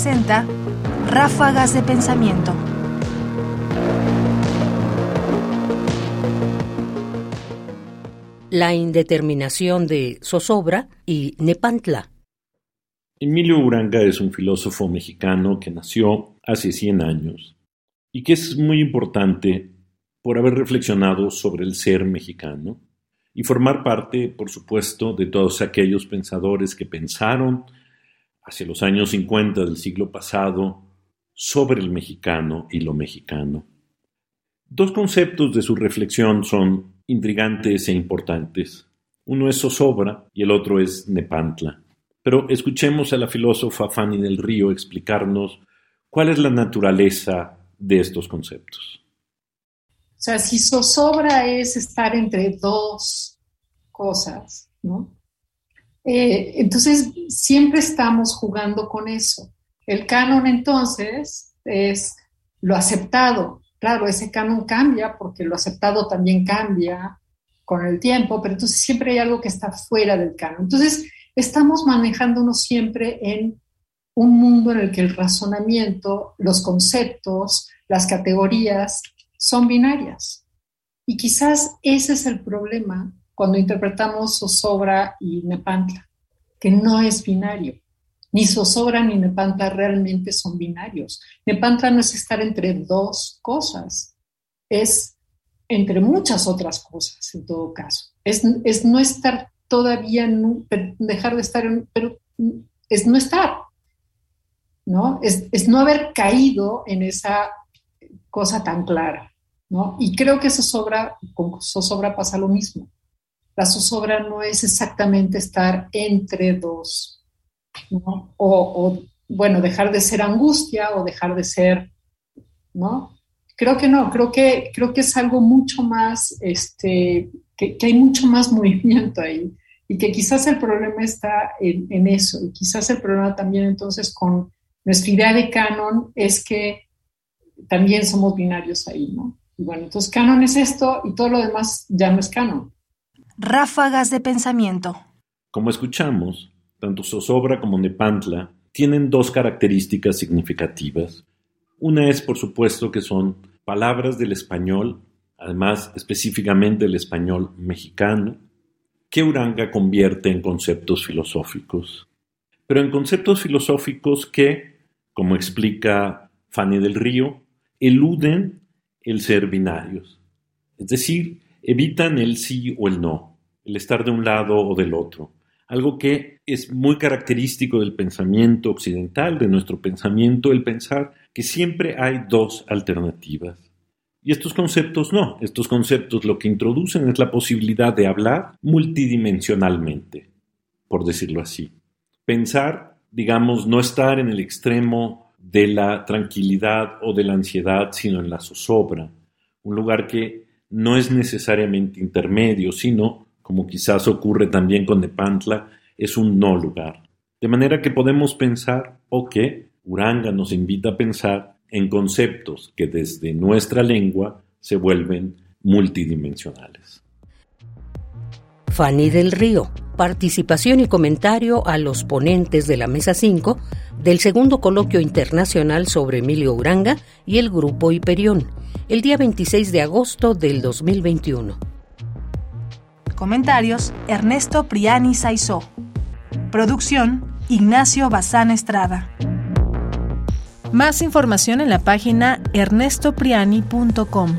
presenta Ráfagas de Pensamiento. La indeterminación de zozobra y Nepantla. Emilio Uranga es un filósofo mexicano que nació hace 100 años y que es muy importante por haber reflexionado sobre el ser mexicano y formar parte, por supuesto, de todos aquellos pensadores que pensaron hacia los años 50 del siglo pasado sobre el mexicano y lo mexicano. Dos conceptos de su reflexión son intrigantes e importantes. Uno es zozobra y el otro es Nepantla. Pero escuchemos a la filósofa Fanny del Río explicarnos cuál es la naturaleza de estos conceptos. O sea, si zozobra es estar entre dos cosas, ¿no? Eh, entonces, siempre estamos jugando con eso. El canon, entonces, es lo aceptado. Claro, ese canon cambia porque lo aceptado también cambia con el tiempo, pero entonces siempre hay algo que está fuera del canon. Entonces, estamos manejándonos siempre en un mundo en el que el razonamiento, los conceptos, las categorías son binarias. Y quizás ese es el problema cuando interpretamos zozobra y nepantla, que no es binario. Ni zozobra ni nepantla realmente son binarios. Nepantla no es estar entre dos cosas, es entre muchas otras cosas en todo caso. Es, es no estar todavía, dejar de estar, en, pero es no estar, ¿no? Es, es no haber caído en esa cosa tan clara, ¿no? Y creo que zozobra, con zozobra pasa lo mismo. La zozobra no es exactamente estar entre dos. O, bueno, dejar de ser angustia o dejar de ser, ¿no? Creo que no, creo que, creo que es algo mucho más, este, que, hay mucho más movimiento ahí y que quizás el problema está en, en, eso y quizás el problema también entonces con nuestra idea de canon es que también somos binarios ahí, ¿no? Y bueno, entonces canon es esto y todo lo demás ya no es canon. Ráfagas de pensamiento. Como escuchamos, tanto Zozobra como Nepantla tienen dos características significativas. Una es, por supuesto, que son palabras del español, además específicamente del español mexicano, que Uranga convierte en conceptos filosóficos. Pero en conceptos filosóficos que, como explica Fanny del Río, eluden el ser binarios. Es decir, evitan el sí o el no, el estar de un lado o del otro. Algo que es muy característico del pensamiento occidental, de nuestro pensamiento, el pensar que siempre hay dos alternativas. Y estos conceptos no, estos conceptos lo que introducen es la posibilidad de hablar multidimensionalmente, por decirlo así. Pensar, digamos, no estar en el extremo de la tranquilidad o de la ansiedad, sino en la zozobra, un lugar que no es necesariamente intermedio, sino, como quizás ocurre también con Nepantla, es un no lugar. De manera que podemos pensar, o que Uranga nos invita a pensar, en conceptos que desde nuestra lengua se vuelven multidimensionales. Fanny del Río, participación y comentario a los ponentes de la Mesa 5 del segundo coloquio internacional sobre Emilio Uranga y el Grupo Hiperión, el día 26 de agosto del 2021. Comentarios: Ernesto Priani Saizó. Producción: Ignacio Bazán Estrada. Más información en la página ernestopriani.com.